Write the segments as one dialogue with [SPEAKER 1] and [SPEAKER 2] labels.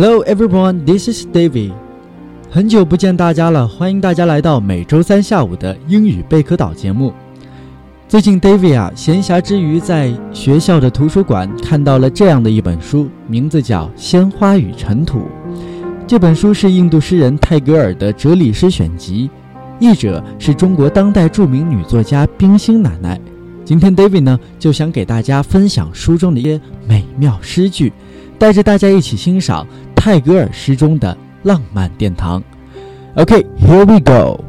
[SPEAKER 1] Hello everyone, this is David。很久不见大家了，欢迎大家来到每周三下午的英语贝壳岛节目。最近 David 啊，闲暇之余在学校的图书馆看到了这样的一本书，名字叫《鲜花与尘土》。这本书是印度诗人泰戈尔的哲理诗选集，译者是中国当代著名女作家冰心奶奶。今天 David 呢，就想给大家分享书中的一些美妙诗句。带着大家一起欣赏泰戈尔诗中的浪漫殿堂。Okay, here we go.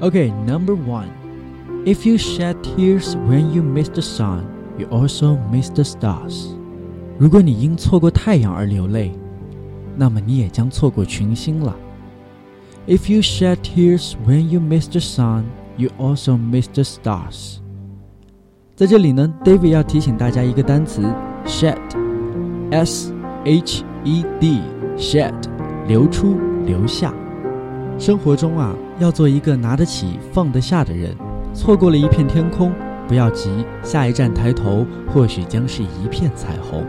[SPEAKER 1] Okay, number one. If you shed tears when you miss the sun, you also miss the stars. 如果你因错过太阳而流泪，那么你也将错过群星了。 If you shed tears when you miss the sun, you also miss the stars. 在这里呢，David 要提醒大家一个单词，shed，s h e d，shed，流出、留下。生活中啊，要做一个拿得起、放得下的人。错过了一片天空，不要急，下一站抬头，或许将是一片彩虹。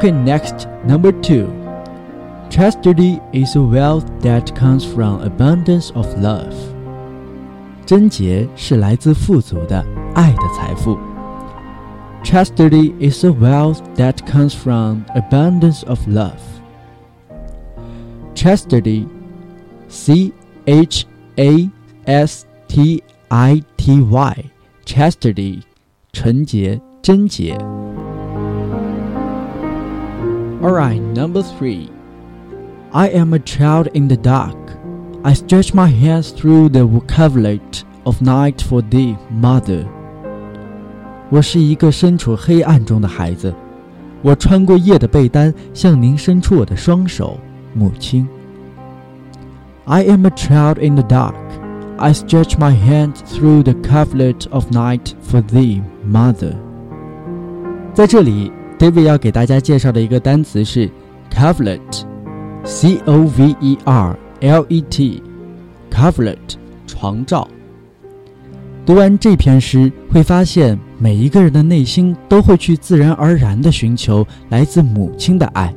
[SPEAKER 1] Okay, next, number two. Chastity is a wealth that comes from abundance of love. 贞洁是来自富足的爱的财富。Chastity is a wealth that comes from abundance of love. Chastity, C H A S T I T Y, chastity, 纯洁、贞洁。 Alright, number three. I am a child in the dark. I stretch my hands through the coverlet of night for thee, mother. 我是一个身处黑暗中的孩子，我穿过夜的被单，向您伸出我的双手，母亲。I am a child in the dark. I stretch my hands through the coverlet of night for thee, mother. 在这里。 David 要给大家介绍的一个单词是 coverlet，c o v e r l e t，coverlet 床罩。读完这篇诗，会发现每一个人的内心都会去自然而然地寻求来自母亲的爱，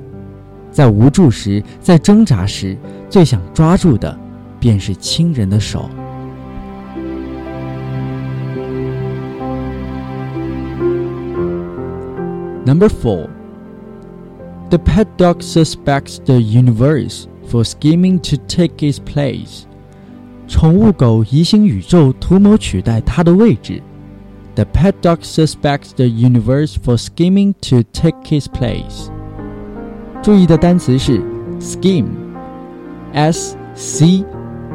[SPEAKER 1] 在无助时，在挣扎时，最想抓住的便是亲人的手。Number 4. The pet dog suspects the universe for scheming to take its place. 宠物狗疑心宇宙图谋取代它的位置。The pet dog suspects the universe for scheming to take its place. 注意的单词是 scheme，s c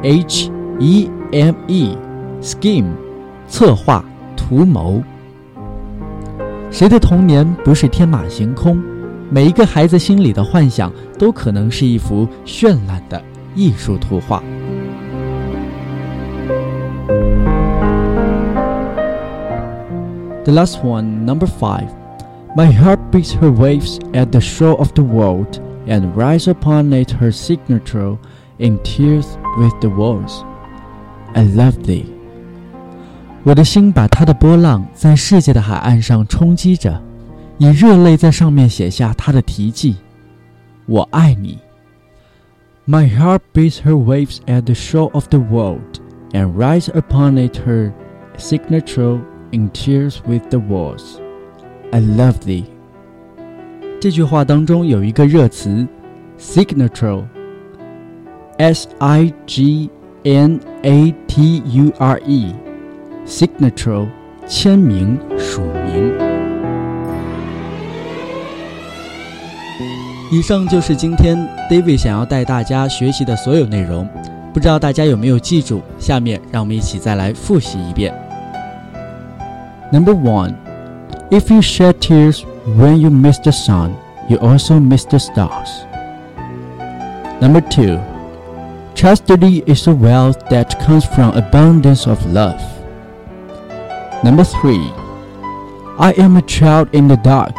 [SPEAKER 1] h e m e，scheme，策划、图谋。 谁的童年不是天马行空？每一个孩子心里的幻想都可能是一幅绚烂的艺术图画。The last one, number five. My heart beats her waves at the shore of the world, and writes upon it her signature in tears with the words, "I love thee." 我的心把它的波浪在世界的海岸上冲击着， 以热泪在上面写下他的题记：“我爱你。” My heart beats her waves at the shore of the world, and writes upon it her signature in tears with the words, "I love thee." 这句话当中有一个热词，signature，s i g n a t u r e，signature，签名、署名。以上就是今天 David 想要带大家学习的所有内容，不知道大家有没有记住？下面让我们一起再来复习一遍。Number one, if you shed tears when you miss the sun, you also miss the stars. Number two, chastity is a wealth that comes from abundance of love. Number three, I am a child in the dark.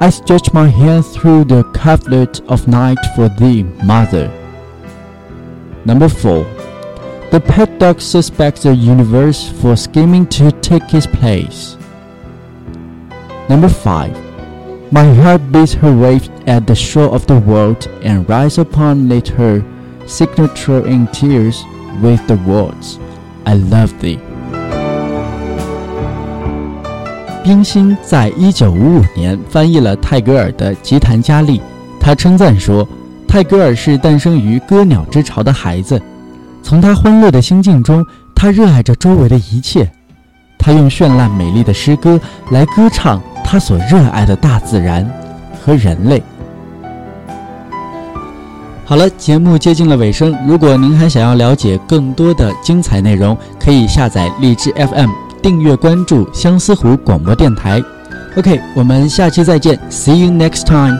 [SPEAKER 1] I stretch my hand through the coverlet of night for thee, mother. Number 4. The pet dog suspects the universe for scheming to take his place. Number 5. My heart beats her waves at the shore of the world and rides upon it her signature in tears with the words, I love thee. 冰心在一九五五年翻译了泰戈尔的《吉檀迦利》，他称赞说：“泰戈尔是诞生于歌鸟之巢的孩子，从他欢乐的心境中，他热爱着周围的一切，他用绚烂美丽的诗歌来歌唱他所热爱的大自然和人类。”好了，节目接近了尾声，如果您还想要了解更多的精彩内容，可以下载荔枝 FM。订阅关注相思湖广播电台。OK，我们下期再见，See you next time。